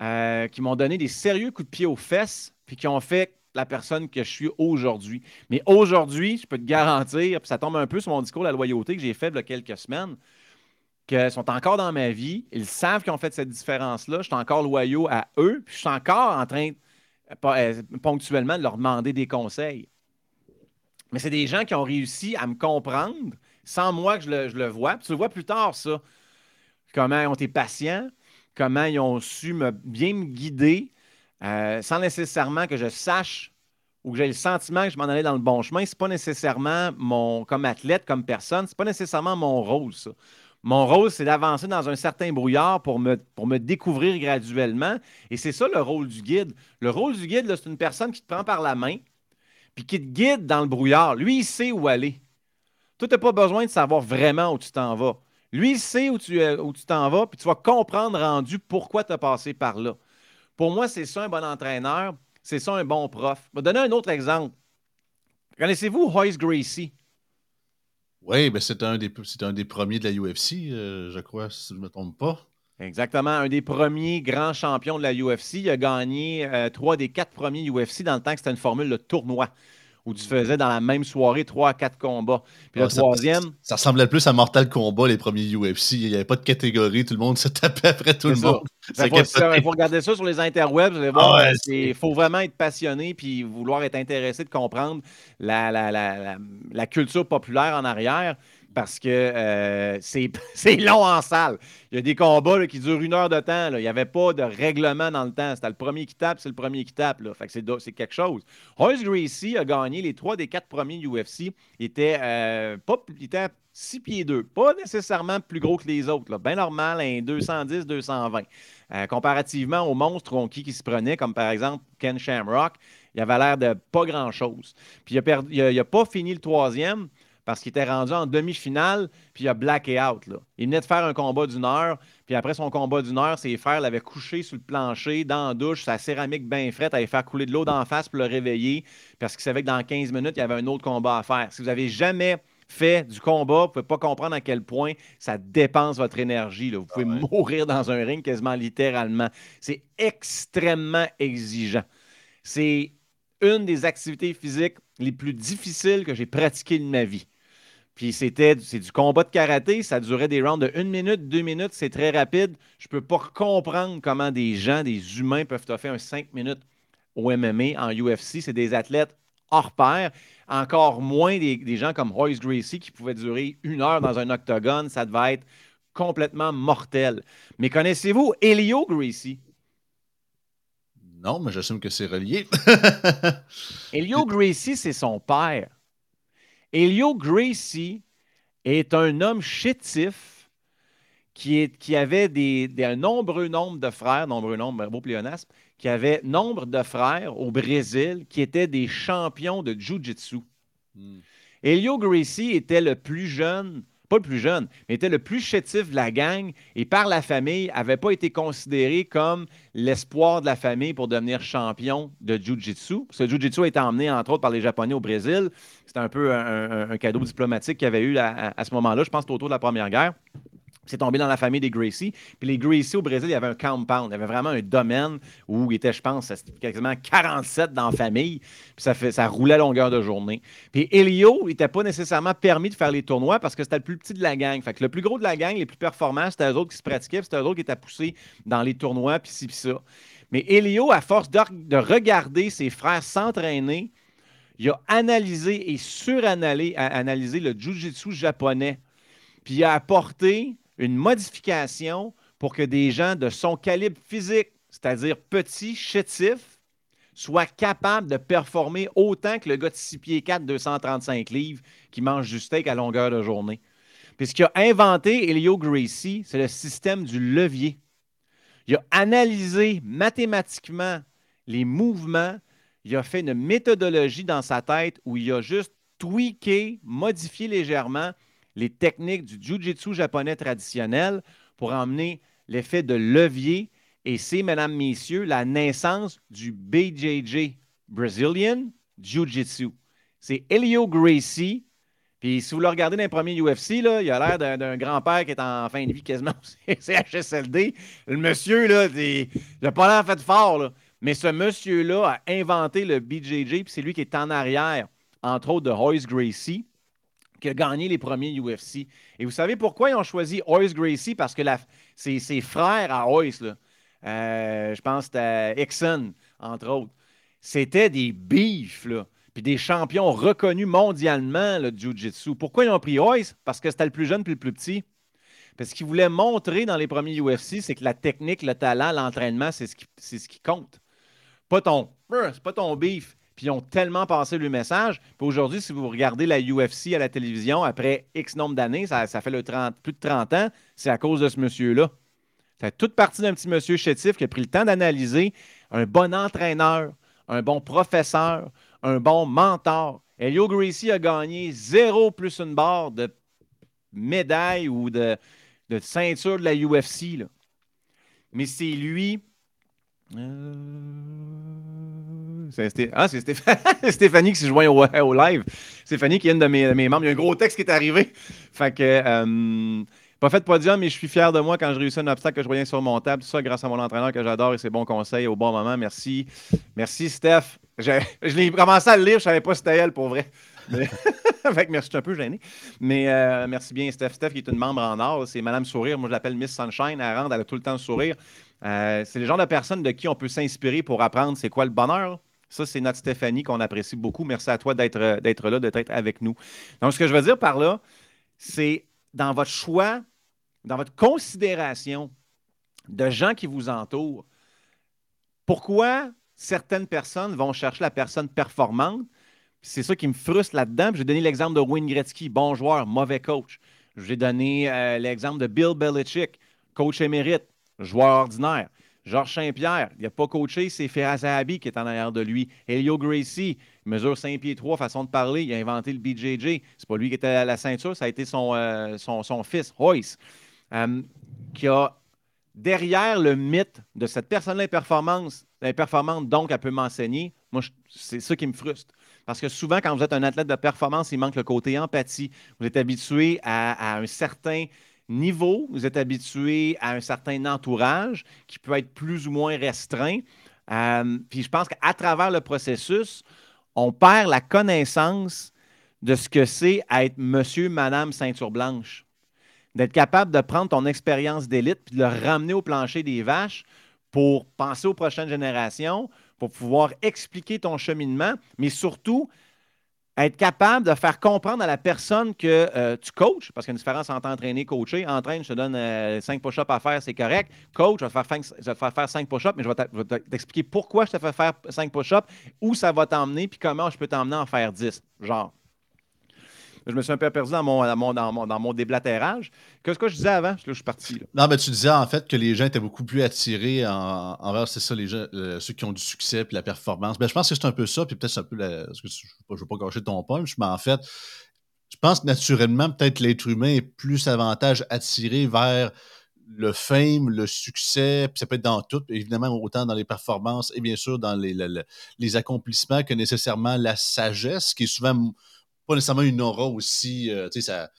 euh, qui m'ont donné des sérieux coups de pied aux fesses, puis qui ont fait la personne que je suis aujourd'hui. Mais aujourd'hui, je peux te garantir, puis ça tombe un peu sur mon discours de la loyauté que j'ai fait il y a quelques semaines, qu'ils sont encore dans ma vie, ils savent qu'ils ont fait cette différence-là, je suis encore loyaux à eux, puis je suis encore en train, euh, ponctuellement, de leur demander des conseils. Mais c'est des gens qui ont réussi à me comprendre sans moi que je le, je le vois. Puis tu le vois plus tard, ça. Comment ils ont été patients, comment ils ont su me, bien me guider euh, sans nécessairement que je sache ou que j'ai le sentiment que je m'en allais dans le bon chemin, c'est pas nécessairement mon, comme athlète, comme personne, c'est pas nécessairement mon rôle, ça. Mon rôle, c'est d'avancer dans un certain brouillard pour me, pour me découvrir graduellement. Et c'est ça le rôle du guide. Le rôle du guide, c'est une personne qui te prend par la main, puis qui te guide dans le brouillard. Lui, il sait où aller. Toi, tu n'as pas besoin de savoir vraiment où tu t'en vas. Lui, il sait où tu euh, où tu t'en vas, puis tu vas comprendre rendu pourquoi tu as passé par là. Pour moi, c'est ça un bon entraîneur, c'est ça un bon prof. Je vais donner un autre exemple. Connaissez-vous Hoyce Gracie? Oui, ben c'est un, des, un des premiers de la UFC, euh, je crois, si je ne me trompe pas. Exactement, un des premiers grands champions de la UFC. Il a gagné euh, trois des quatre premiers UFC dans le temps que c'était une formule de tournoi où tu faisais dans la même soirée trois à quatre combats. Puis le troisième. Ça, ressemblait plus à Mortal Kombat, les premiers UFC. Il n'y avait pas de catégorie, tout le monde se tapait après tout le monde. Il faut, regarder ça sur les interwebs. Il ah faut vraiment être passionné puis vouloir être intéressé de comprendre la, la culture populaire en arrière parce que euh, (laughs) c'est long en salle. Il y a des combats qui durent une heure de temps. Il n'y avait pas de règlement dans le temps. C'était le premier qui tape, c'est le premier qui tape. Que c'est quelque chose. Royce Gracie a gagné les trois des quatre premiers UFC. Il était, euh, pas, il était 6 pieds 2. Pas nécessairement plus gros que les autres. Bien normal, un 210-220. Euh, comparativement aux monstres qui, qui se prenaient, comme par exemple Ken Shamrock, il avait l'air de pas grand-chose. Puis il n'a pas fini le troisième parce qu'il était rendu en demi-finale, puis il a blacké out. Là. Il venait de faire un combat d'une heure, puis après son combat d'une heure, ses frères l'avaient couché sur le plancher, dans la douche, sa céramique bien frette, allait faire couler de l'eau d'en face pour le réveiller, parce qu'il savait que dans 15 minutes, il y avait un autre combat à faire. Si vous n'avez jamais fait du combat, vous ne pouvez pas comprendre à quel point ça dépense votre énergie. Vous pouvez ah mourir dans un ring quasiment littéralement. C'est extrêmement exigeant. C'est une des activités physiques les plus difficiles que j'ai pratiquées de ma vie. Puis c'était c'est du combat de karaté, ça durait des rounds de une minute, deux minutes, c'est très rapide. Je ne peux pas comprendre comment des gens, des humains peuvent offrir un cinq minutes au MMA, en UFC. C'est des athlètes hors pair. Encore moins des, gens comme Royce Gracie qui pouvaient durer une heure dans un octogone. Ça devait être complètement mortel. Mais connaissez-vous Elio Gracie? Non, mais j'assume que c'est relié. Elio (laughs) Gracie, c'est son père. Elio Gracie est un homme chétif qui, est, qui avait des, un nombreux nombre de frères, nombreux nombre, beau pléonasme, qui avait nombre de frères au Brésil qui étaient des champions de Jiu-Jitsu. Hmm. Elio Gracie était le plus jeune pas le plus jeune, mais était le plus chétif de la gang et par la famille n'avait pas été considéré comme l'espoir de la famille pour devenir champion de Jiu-Jitsu. Ce Jiu-Jitsu a été emmené, entre autres, par les Japonais au Brésil. C'était un peu un, cadeau diplomatique qu'il y avait eu à, à ce moment-là, je pense, autour de la Première Guerre. C'est tombé dans la famille des Gracie. Puis les Gracie au Brésil, il y avait un compound. Il y avait vraiment un domaine où il était, je pense, quasiment 47 dans la famille. Puis ça, fait, ça roulait à longueur de journée. Puis Elio, il n'était pas nécessairement permis de faire les tournois parce que c'était le plus petit de la gang. Fait que le plus gros de la gang, les plus performants, c'était eux autres qui se pratiquaient. Puis c'était eux autres qui étaient poussés dans les tournois, puis ci, puis ça. Mais Elio, à force de, de regarder ses frères s'entraîner, il a analysé et suranalysé le jiu-jitsu japonais. Puis il a apporté une modification pour que des gens de son calibre physique, c'est-à-dire petits, chétifs, soient capables de performer autant que le gars de 6 pieds 4, 235 livres qui mange du steak à longueur de journée. Puis ce qu'il a inventé, Elio Gracie, c'est le système du levier. Il a analysé mathématiquement les mouvements, il a fait une méthodologie dans sa tête où il a juste tweaké, modifié légèrement les techniques du jiu-jitsu japonais traditionnel pour emmener l'effet de levier. Et c'est, mesdames, messieurs, la naissance du BJJ, Brazilian Jiu-Jitsu. C'est Elio Gracie. Puis si vous le regardez dans les premiers UFC, là, il a l'air d'un grand-père qui est en fin de vie quasiment c'est (laughs) HSLD. Le monsieur, là, il n'a pas l'air fait fort. Mais ce monsieur-là a inventé le BJJ, puis c'est lui qui est en arrière, entre autres, de Royce Gracie qui a gagné les premiers UFC. Et vous savez pourquoi ils ont choisi Hoyce Gracie? Parce que ses, frères à Hoyce, euh, je pense c'était Exxon, entre autres, c'était des beefs, puis des champions reconnus mondialement, le Jiu-Jitsu. Pourquoi ils ont pris Hoyce? Parce que c'était le plus jeune puis le plus petit. Parce qu'ils voulaient montrer dans les premiers UFC, c'est que la technique, le talent, l'entraînement, c'est ce, qui, compte. Pas ton, c'est pas ton beef, puis ils ont tellement passé le message. Puis aujourd'hui, si vous regardez la UFC à la télévision, après X nombre d'années, ça, fait le 30, plus de 30 ans, c'est à cause de ce monsieur-là. C'est toute partie d'un petit monsieur chétif qui a pris le temps d'analyser un bon entraîneur, un bon professeur, un bon mentor. Elio Gracie a gagné zéro plus une barre de médaille ou de, ceinture de la UFC. Mais c'est lui. Euh, c'est ah, c'est (laughs) Stéphanie qui s'est joint au, au, live. Stéphanie qui est une de mes, membres. Il y a un gros texte qui est arrivé. Fait que. Euh, pas fait de podium, mais je suis fier de moi quand je réussis un obstacle que je voyais sur mon table. Tout ça grâce à mon entraîneur que j'adore et ses bons conseils au bon moment. Merci. Merci, Steph. Je, l'ai commencé à le lire, je ne savais pas si c'était elle pour vrai. (laughs) Fait que merci, je suis un peu gêné. Mais euh, merci bien, Steph. Steph, qui est une membre en or, c'est Madame Sourire. Moi, je l'appelle Miss Sunshine. Elle rentre, elle a tout le temps de sourire. Euh, c'est le genre de personne de qui on peut s'inspirer pour apprendre c'est quoi le bonheur. Ça, c'est notre Stéphanie qu'on apprécie beaucoup. Merci à toi d'être là, d'être avec nous. Donc, ce que je veux dire par là, c'est dans votre choix dans votre considération de gens qui vous entourent, pourquoi certaines personnes vont chercher la personne performante? C'est ça qui me frustre là-dedans. J'ai donné l'exemple de Wayne Gretzky, bon joueur, mauvais coach. J'ai donné euh, l'exemple de Bill Belichick, coach émérite, joueur ordinaire. Georges Saint-Pierre, il n'a pas coaché, c'est Ferraz qui est en arrière de lui. Elio Gracie, mesure 5 pieds 3, façon de parler, il a inventé le BJJ. C'est pas lui qui était à la ceinture, ça a été son, euh, fils, Royce. Euh, qui a derrière le mythe de cette personne-là performance, performante, donc elle peut m'enseigner. Moi, c'est ça qui me frustre. Parce que souvent, quand vous êtes un athlète de performance, il manque le côté empathie. Vous êtes habitué à, un certain niveau, vous êtes habitué à un certain entourage qui peut être plus ou moins restreint. Euh, puis je pense qu'à travers le processus, on perd la connaissance de ce que c'est être monsieur, madame ceinture blanche d'être capable de prendre ton expérience d'élite puis de le ramener au plancher des vaches pour penser aux prochaines générations, pour pouvoir expliquer ton cheminement, mais surtout être capable de faire comprendre à la personne que euh, tu coaches, parce qu'il y a une différence entre entraîner et coacher. Entraîne, je te donne euh, cinq push-ups à faire, c'est correct. Coach, je vais, te faire, faire faire cinq push-ups, mais je vais t'expliquer pourquoi je te fais faire cinq push-ups, où ça va t'emmener, puis comment je peux t'emmener en faire dix. Genre. Je me suis un peu perdu dans mon, dans mon, dans mon, déblatérage. Qu'est-ce que je disais avant? Je suis parti. Non, mais tu disais en fait que les gens étaient beaucoup plus attirés envers, c'est ça, les gens, ceux qui ont du succès puis la performance. Ben, je pense que c'est un peu ça, puis peut-être un peu je ne veux pas gâcher ton punch, mais en fait, je pense que naturellement, peut-être l'être humain est plus avantage attiré vers le fame, le succès, puis ça peut être dans tout, évidemment, autant dans les performances et bien sûr dans les, les accomplissements que nécessairement la sagesse, qui est souvent pas nécessairement une aura aussi. Euh, tu sais, ça.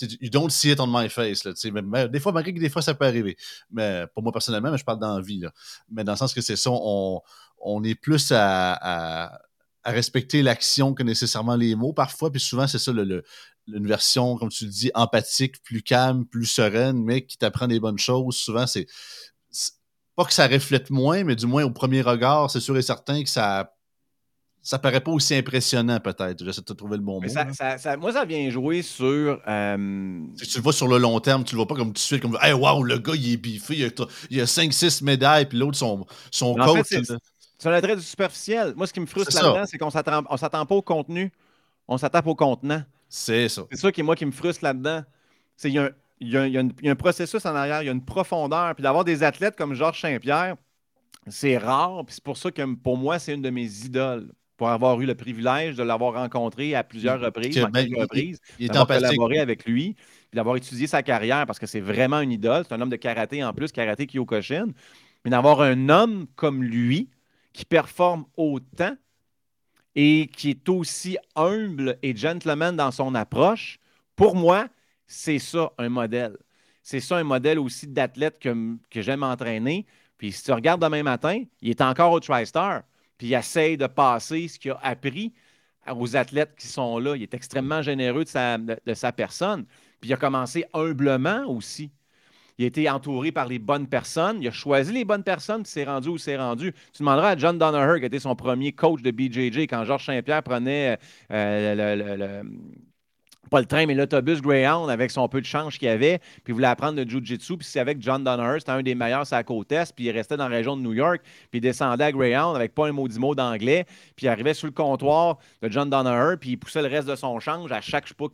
You don't see it on my face. Là, mais, des fois, malgré que des fois, ça peut arriver. Mais pour moi, personnellement, mais je parle dans la vie. Là. Mais dans le sens que c'est ça, on, on est plus à, à, respecter l'action que nécessairement les mots parfois. Puis souvent, c'est ça, le, une version, comme tu le dis, empathique, plus calme, plus sereine, mais qui t'apprend des bonnes choses. Souvent, c'est. Pas que ça reflète moins, mais du moins au premier regard, c'est sûr et certain que ça ça paraît pas aussi impressionnant, peut-être. J'essaie de trouver le bon mot. Ça, moi, ça vient jouer sur. Euh, si tu le vois sur le long terme, tu le vois pas comme tout de suite, comme Hey, wow, le gars, il est biffé, il a, a 5-6 médailles, puis l'autre, son, son coach. c'est un attrait du superficiel. Moi, ce qui me frustre là-dedans, c'est qu'on ne s'attend pas au contenu, on s'attend au contenant. C'est ça. C'est ça qui, moi, qui me frustre là-dedans. Il y, a un, y, a, y, a un processus en arrière, il y a une profondeur. Puis d'avoir des athlètes comme Georges Saint-Pierre, c'est rare. Puis c'est pour ça que pour moi, c'est une de mes idoles pour avoir eu le privilège de l'avoir rencontré à plusieurs reprises, reprises, d'avoir collaboré avec lui, puis d'avoir étudié sa carrière, parce que c'est vraiment une idole. C'est un homme de karaté en plus, karaté Kyokushin. Mais d'avoir un homme comme lui qui performe autant et qui est aussi humble et gentleman dans son approche, pour moi, c'est ça un modèle. C'est ça un modèle aussi d'athlète que, que j'aime entraîner. Puis si tu regardes demain matin, il est encore au TriStar il essaye de passer ce qu'il a appris aux athlètes qui sont là. Il est extrêmement généreux de sa, personne. Puis il a commencé humblement aussi. Il a été entouré par les bonnes personnes. Il a choisi les bonnes personnes, puis s'est rendu où s'est rendu. Tu demanderas à John Donaher, qui était son premier coach de BJJ, quand Georges Saint-Pierre prenait euh, pas le train, mais l'autobus Greyhound avec son peu de change qu'il avait, puis il voulait apprendre le Jiu-Jitsu, puis c'est avec John Donner, c'était un des meilleurs à la côte est, puis il restait dans la région de New York, puis il descendait à Greyhound avec pas un mot mot d'anglais, puis il arrivait sur le comptoir de John Donner, puis il poussait le reste de son change à chaque, je sais pas,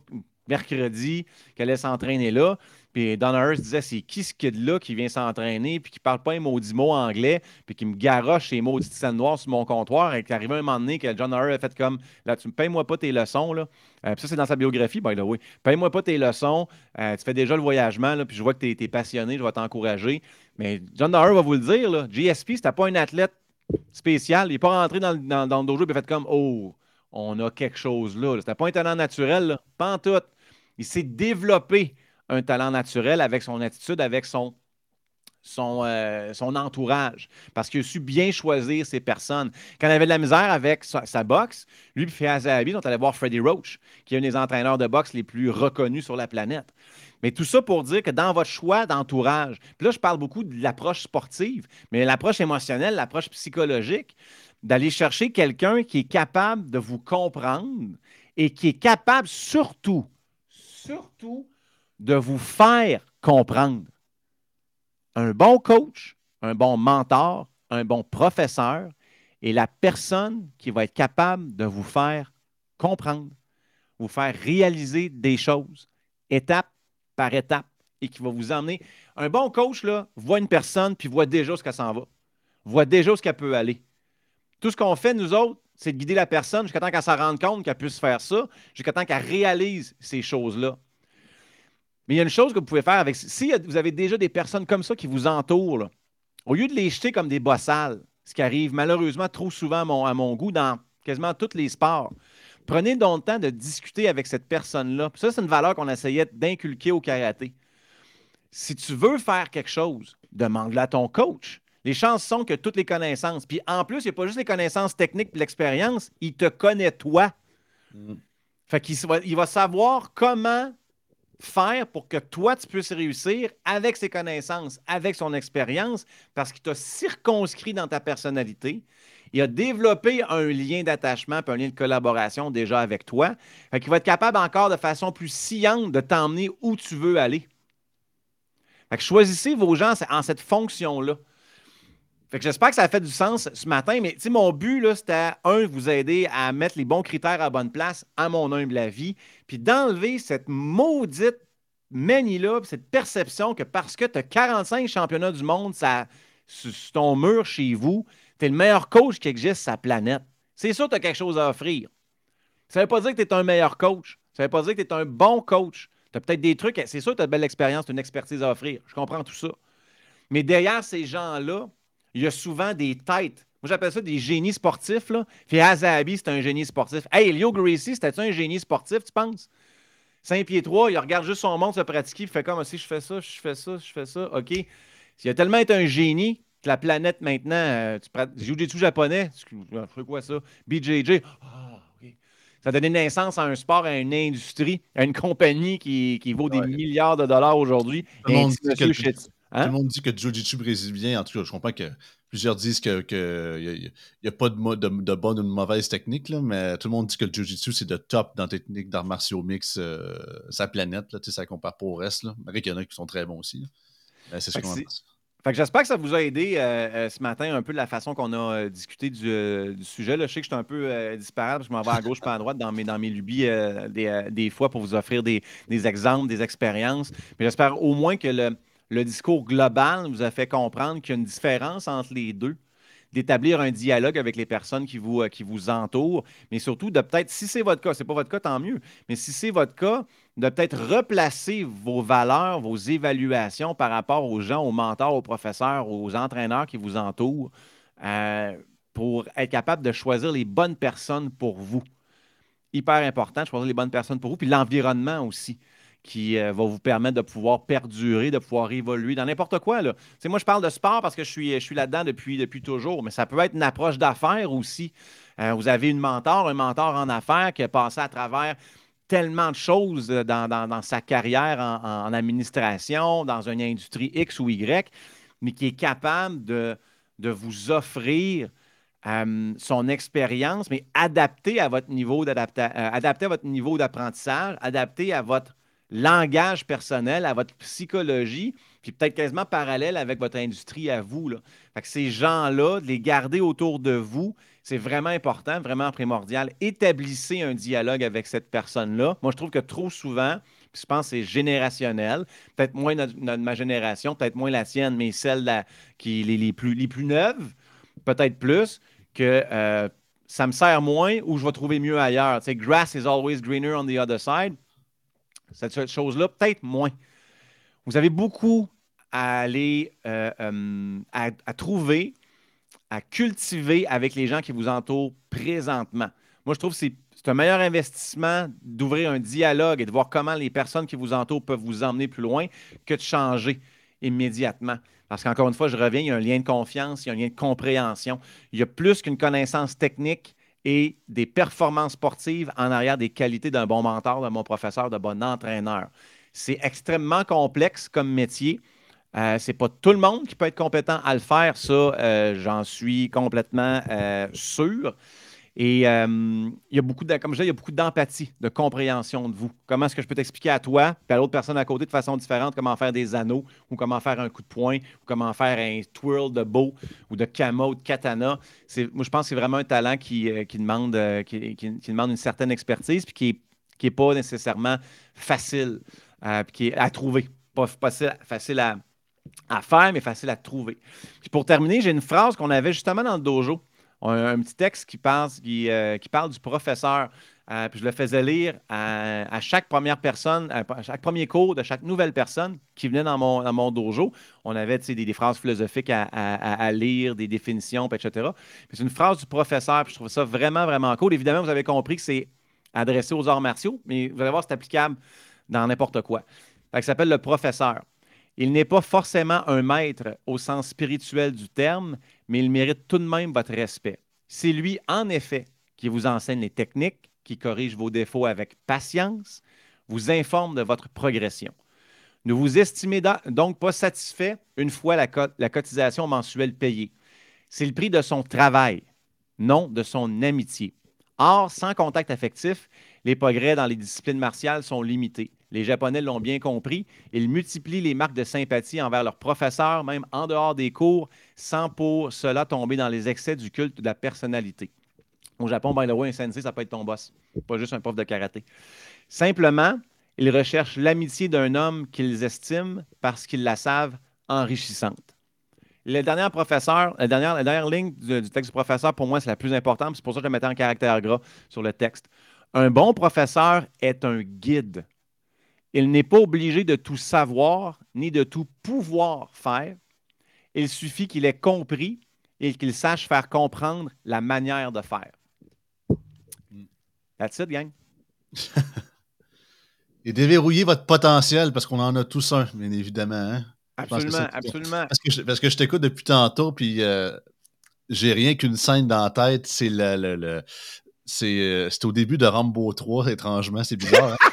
mercredi, qu'elle allait s'entraîner là. Puis Donna disait c'est qui ce kid-là qui vient s'entraîner, puis qui parle pas un maudit mot anglais, puis qui me garoche ses maudites scènes noires sur mon comptoir, et qui arrivait un moment donné que John Hurt a fait comme là, tu me payes-moi pas tes leçons, là. Euh, puis ça, c'est dans sa biographie, by the way. Paye-moi pas tes leçons, euh, tu fais déjà le voyagement, là, puis je vois que tu es, passionné, je vais t'encourager. Mais John Donner va vous le dire, là, GSP, c'était pas un athlète spécial. Il n'est pas rentré dans, dans, le dojo et fait comme Oh, on a quelque chose là. C'était pas un talent naturel, là. pas tout. Il s'est développé un talent naturel avec son attitude, avec euh, son entourage, parce qu'il a su bien choisir ses personnes. Quand il avait de la misère avec sa, boxe, lui et Fiazabi, on allait voir Freddie Roach, qui est un des entraîneurs de boxe les plus reconnus sur la planète. Mais tout ça pour dire que dans votre choix d'entourage, puis là, je parle beaucoup de l'approche sportive, mais l'approche émotionnelle, l'approche psychologique, d'aller chercher quelqu'un qui est capable de vous comprendre et qui est capable surtout, surtout de vous faire comprendre. Un bon coach, un bon mentor, un bon professeur est la personne qui va être capable de vous faire comprendre, vous faire réaliser des choses étape par étape et qui va vous emmener. Un bon coach voit une personne puis voit déjà ce qu'elle s'en va, voit déjà ce qu'elle peut aller. Tout ce qu'on fait, nous autres, c'est de guider la personne jusqu'à temps qu'elle s'en rende compte qu'elle puisse faire ça, jusqu'à temps qu'elle réalise ces choses-là. Mais il y a une chose que vous pouvez faire avec. Si vous avez déjà des personnes comme ça qui vous entourent, au lieu de les jeter comme des bossales, ce qui arrive malheureusement trop souvent à mon, à mon goût dans quasiment tous les sports, prenez donc le temps de discuter avec cette personne-là. Ça, c'est une valeur qu'on essayait d'inculquer au karaté. Si tu veux faire quelque chose, demande-le à ton coach. Les chances sont que toutes les connaissances, puis en plus, il n'y a pas juste les connaissances techniques et l'expérience, il te connaît toi. Mm. Fait qu'il il va savoir comment faire pour que toi, tu puisses réussir avec ses connaissances, avec son expérience, parce qu'il t'a circonscrit dans ta personnalité. Il a développé un lien d'attachement un lien de collaboration déjà avec toi. Fait qu'il va être capable encore de façon plus sciente de t'emmener où tu veux aller. Choisissez vos gens en cette fonction-là. Fait que j'espère que ça a fait du sens ce matin, mais mon but, c'était, un, vous aider à mettre les bons critères à bonne place à mon humble avis, puis d'enlever cette maudite manie-là, cette perception que parce que tu as 45 championnats du monde ça, sur ton mur chez vous, tu es le meilleur coach qui existe sur la planète. C'est sûr que tu as quelque chose à offrir. Ça ne veut pas dire que tu es un meilleur coach. Ça ne veut pas dire que tu es un bon coach. Tu as peut-être des trucs, c'est sûr que tu as de belle expérience, tu as une expertise à offrir. Je comprends tout ça. Mais derrière ces gens-là, il y a souvent des têtes. Moi, j'appelle ça des génies sportifs. Là. Puis Azabi, c'est un génie sportif. Hey, Leo Gracie, c'était un génie sportif, tu penses? Saint pieds 3, il regarde juste son monde se pratiquer, il fait comme si je fais ça, je fais ça, je fais ça. OK. Il a tellement été un génie que la planète maintenant, euh, tu joues du japonais, fais quoi ça? BJJ. Ah. Ça a donné naissance à un sport, à une industrie, à une compagnie qui, qui vaut des milliards de dollars aujourd'hui. Tout le monde dit que le jiu-jitsu brésilien, en tout cas, je comprends que plusieurs disent qu'il que n'y a, pas de, de, de, bonne ou de mauvaise technique, là, mais tout le monde dit que le jiu-jitsu, c'est de top dans la technique d'arts martiaux mix, euh, sa planète. Là, ça compare pas au reste. Là. Qu'il y en a qui sont très bons aussi. C'est ce qu'on fait que j'espère que ça vous a aidé euh, euh, ce matin un peu de la façon qu'on a discuté du, sujet. Là, je sais que je suis un peu disparate, je m'en vais à gauche pas à droite dans mes, dans mes lubies des, des, fois pour vous offrir des, des exemples, des expériences. Mais j'espère au moins que le, le discours global vous a fait comprendre qu'il y a une différence entre les deux d'établir un dialogue avec les personnes qui vous, euh, qui vous entourent, mais surtout de peut-être, si c'est votre cas, c'est pas votre cas, tant mieux, mais si c'est votre cas, de peut-être replacer vos valeurs, vos évaluations par rapport aux gens, aux mentors, aux professeurs, aux entraîneurs qui vous entourent, euh, pour être capable de choisir les bonnes personnes pour vous. Hyper important choisir les bonnes personnes pour vous, puis l'environnement aussi qui euh, va vous permettre de pouvoir perdurer, de pouvoir évoluer dans n'importe quoi. Moi, je parle de sport parce que je suis, je suis là-dedans depuis, depuis toujours, mais ça peut être une approche d'affaires aussi. Euh, vous avez une mentor, un mentor en affaires qui a passé à travers tellement de choses dans, sa carrière en, administration, dans une industrie X ou Y, mais qui est capable de, de vous offrir euh, son expérience, mais adapté à votre niveau euh, adapté à votre niveau d'apprentissage, adapté à votre langage personnel, à votre psychologie, puis peut-être quasiment parallèle avec votre industrie à vous. Là. Fait que ces gens-là, de les garder autour de vous, c'est vraiment important, vraiment primordial. Établissez un dialogue avec cette personne-là. Moi, je trouve que trop souvent, je pense que c'est générationnel. Peut-être moins de ma génération, peut-être moins la sienne, mais celle qui les, les, plus, les plus neuves, peut-être plus, que euh, ça me sert moins ou je vais trouver mieux ailleurs. Tu sais, grass is always greener on the other side. Cette chose-là, peut-être moins. Vous avez beaucoup à aller euh, euh, à, trouver, à cultiver avec les gens qui vous entourent présentement. Moi, je trouve que c'est un meilleur investissement d'ouvrir un dialogue et de voir comment les personnes qui vous entourent peuvent vous emmener plus loin que de changer immédiatement. Parce qu'encore une fois, je reviens, il y a un lien de confiance, il y a un lien de compréhension. Il y a plus qu'une connaissance technique et des performances sportives en arrière des qualités d'un bon mentor, d'un bon professeur, d'un bon entraîneur. C'est extrêmement complexe comme métier. Euh, Ce n'est pas tout le monde qui peut être compétent à le faire, ça, euh, j'en suis complètement euh, sûr. Et il y a beaucoup de, comme je il y a beaucoup d'empathie, de compréhension de vous. Comment est-ce que je peux t'expliquer à toi, puis à l'autre personne à côté de façon différente, comment faire des anneaux, ou comment faire un coup de poing, ou comment faire un twirl de bow, ou de kamo, ou de katana? Moi, je pense que c'est vraiment un talent qui, euh, demande, euh, qui, demande une certaine expertise, puis qui n'est qui est pas nécessairement facile, euh, puis qui est à trouver. Pas facile, facile à, à faire, mais facile à trouver. Puis pour terminer, j'ai une phrase qu'on avait justement dans le dojo un, petit texte qui, euh, parle du professeur. Euh, je le faisais lire à, chaque première personne, à chaque premier cours de chaque nouvelle personne qui venait dans mon, dojo. On avait des, des, phrases philosophiques à, lire, des définitions, etc. c'est une phrase du professeur, puis je trouve ça vraiment, vraiment cool. Évidemment, vous avez compris que c'est adressé aux arts martiaux, mais vous allez voir, c'est applicable dans n'importe quoi. Ça s'appelle le professeur. Il n'est pas forcément un maître au sens spirituel du terme, mais il mérite tout de même votre respect. C'est lui, en effet, qui vous enseigne les techniques, qui corrige vos défauts avec patience, vous informe de votre progression. Ne vous estimez donc pas satisfait une fois la, cotisation mensuelle payée. C'est le prix de son travail, non de son amitié. Or, sans contact affectif, les progrès dans les disciplines martiales sont limités. Les Japonais l'ont bien compris. Ils multiplient les marques de sympathie envers leurs professeurs, même en dehors des cours, sans pour cela tomber dans les excès du culte de la personnalité. Au Japon, by the way, un sensei, ça peut être ton boss, pas juste un prof de karaté. Simplement, ils recherchent l'amitié d'un homme qu'ils estiment parce qu'ils la savent enrichissante. Le dernier professeur, la dernière, ligne du, texte du professeur, pour moi, c'est la plus importante. C'est pour ça que je la mettais en caractère gras sur le texte. Un bon professeur est un guide. Il n'est pas obligé de tout savoir ni de tout pouvoir faire. Il suffit qu'il ait compris et qu'il sache faire comprendre la manière de faire. That's it, gang. (laughs) et déverrouiller votre potentiel parce qu'on en a tous un, bien évidemment. Hein. Absolument, absolument. Parce que je, t'écoute depuis tantôt, puis euh, j'ai rien qu'une scène dans la tête. C'est le, le, c'est au début de Rambo 3, étrangement, c'est bizarre. Hein?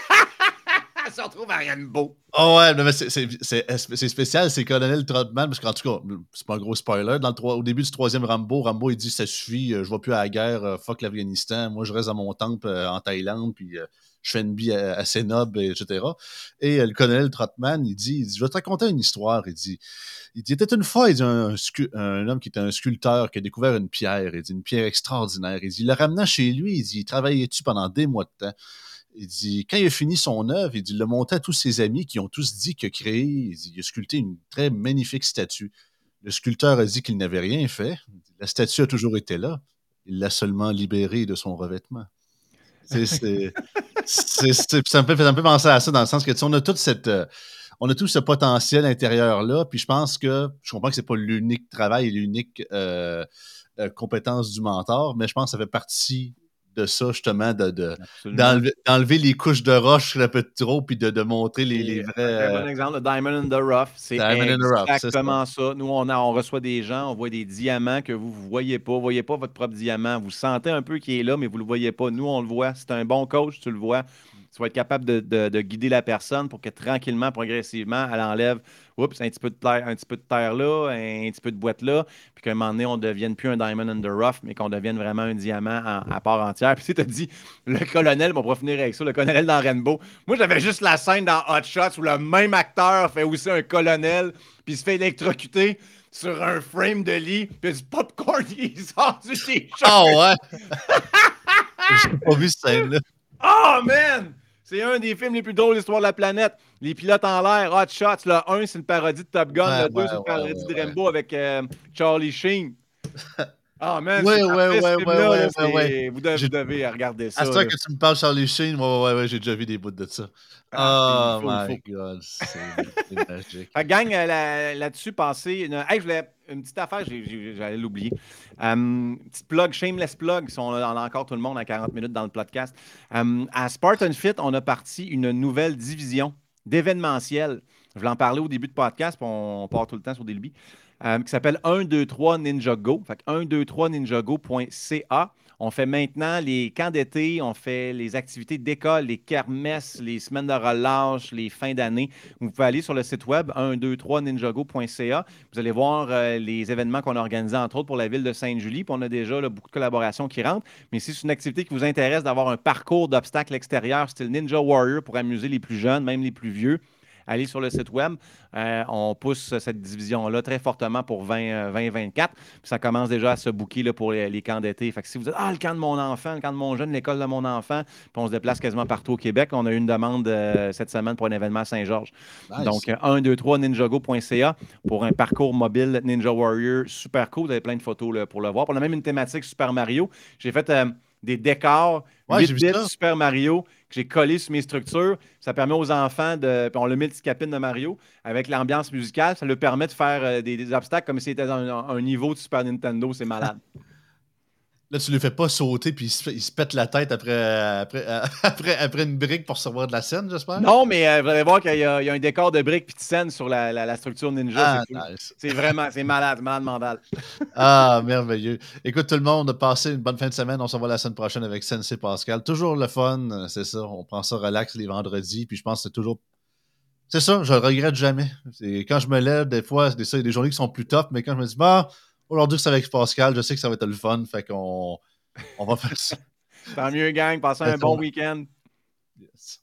Se retrouve à beau. Oh ouais, mais c'est spécial, c'est Colonel Trotman, parce qu'en tout cas, c'est pas un gros spoiler. Au début du troisième Rambo, Rambo il dit Ça suffit, euh, je vais plus à la guerre, euh, fuck l'Afghanistan, moi je reste à mon temple euh, en Thaïlande, puis je fais une vie assez noble, etc. Et le colonel Trotman, il dit, il dit Je vais te raconter une histoire. Il dit il dit, était une fois, il dit, un, un, homme qui était un sculpteur qui a découvert une pierre, il dit, une pierre extraordinaire. Il dit, il la ramena chez lui, il dit, il travaillait dessus pendant des mois de temps? Il dit, quand il a fini son œuvre, il dit, il le monté à tous ses amis qui ont tous dit qu'il a créé, il, a sculpté une très magnifique statue. Le sculpteur a dit qu'il n'avait rien fait. La statue a toujours été là. Il l'a seulement libérée de son revêtement. C'est, (laughs) ça, me fait, ça me penser à ça dans le sens que on a toute cette. Euh, on a tout ce potentiel intérieur-là, puis je pense que je comprends que c'est pas l'unique travail et l'unique euh, euh, compétence du mentor, mais je pense que ça fait partie de ça, justement, d'enlever, les couches de roche un peu trop, puis de, montrer les, les vrais. Un bon euh, exemple, le Diamond in the Rough. C'est exactement ça. Nous, on, on reçoit des gens, on voit des diamants que vous ne voyez pas. Vous ne voyez pas votre propre diamant. Vous sentez un peu qu'il est là, mais vous ne le voyez pas. Nous, on le voit. C'est un bon coach, tu le vois. Tu vas être capable de, guider la personne pour que tranquillement, progressivement, elle enlève oups, un petit peu de terre, un petit peu de terre là, un, petit peu de boîte là, puis qu'à un moment donné, on ne devienne plus un diamond under rough, mais qu'on devienne vraiment un diamant à part entière. Puis tu as dit, le colonel, on va finir avec ça, le colonel dans Rainbow. Moi, j'avais juste la scène dans Hot Shots où le même acteur fait aussi un colonel, puis il se fait électrocuter sur un frame de lit, puis du popcorn (laughs) qui sort du t-shirt. Ah ouais! (laughs) J'ai pas vu cette scène-là. Oh man! C'est un des films les plus drôles de l'histoire de la planète. Les pilotes en l'air, Hot Shots. Le 1, c'est une parodie de Top Gun. le 2, c'est une parodie de Rainbow avec euh, Charlie Sheen. (laughs) Ah, man, ouais, ouais, ouais, ouais, ouais, Vous devez, regarder ça. À ce que tu me parles Charlie Sheen, ouais, ouais, ouais, j'ai déjà vu des bouts de ça. Ah, oh my God, c'est (laughs) magique. gang, euh, là-dessus, passez. Une... Hey, je voulais une petite affaire, j'allais l'oublier. Um, petite plug, shameless plug, on a, encore tout le monde à 40 minutes dans le podcast. Um, à Spartan Fit, on a parti une nouvelle division d'événementiel. Je voulais en parler au début de podcast, puis on part tout le temps sur des lubies. Euh, qui s'appelle 123 Ninja Go. Fait 123ninjago.ca. On fait maintenant les camps d'été, on fait les activités d'école, les kermesses, les semaines de relâche, les fins d'année. Vous pouvez aller sur le site web 123ninjago.ca. Vous allez voir euh, les événements qu'on a organisés, entre autres, pour la ville de Sainte-Julie. Puis on a déjà beaucoup de collaborations qui rentrent. Mais si c'est une activité qui vous intéresse d'avoir un parcours d'obstacles extérieurs style Ninja Warrior pour amuser les plus jeunes, même les plus vieux, allez sur le site web. Euh, on pousse cette division-là très fortement pour 2024. ça commence déjà à se booker pour les, camps d'été. Fait que si vous dites Ah, le camp de mon enfant, le camp de mon jeune, l'école de mon enfant, puis on se déplace quasiment partout au Québec. On a eu une demande euh, cette semaine pour un événement à Saint-Georges. Donc, 1, 2, 3, ninjago.ca pour un parcours mobile Ninja Warrior super cool. Vous avez plein de photos pour le voir. On a même une thématique Super Mario. J'ai fait. Euh, des décors, ouais, 8 bits Super Mario que j'ai collé sur mes structures. Ça permet aux enfants de. On le met le capine de Mario avec l'ambiance musicale. Ça leur permet de faire euh, des, obstacles comme si c'était dans un, niveau de Super Nintendo. C'est malade. (laughs) Là, tu ne le fais pas sauter puis il se, pète la tête après, (laughs) après, après, une brique pour recevoir de la scène, j'espère? Non, mais euh, vous allez voir qu'il y, a un décor de briques puis de scène sur la, la, structure ninja. Ah, c'est vraiment, c'est malade, malade mental. (laughs) ah, merveilleux. Écoute, tout le monde, passez une bonne fin de semaine. On se revoit la semaine prochaine avec Sensei Pascal. Toujours le fun, c'est ça. On prend ça relax les vendredis. Puis je pense que c'est toujours c'est ça, je le regrette jamais. Quand je me lève, des fois, c'est des, des journées qui sont plus top, mais quand je me dis, bah, Aujourd'hui, c'est avec Pascal. Je sais que ça va être le fun. Fait qu'on on va faire ça. Tant mieux, gang. Passez un bon week-end. Yes.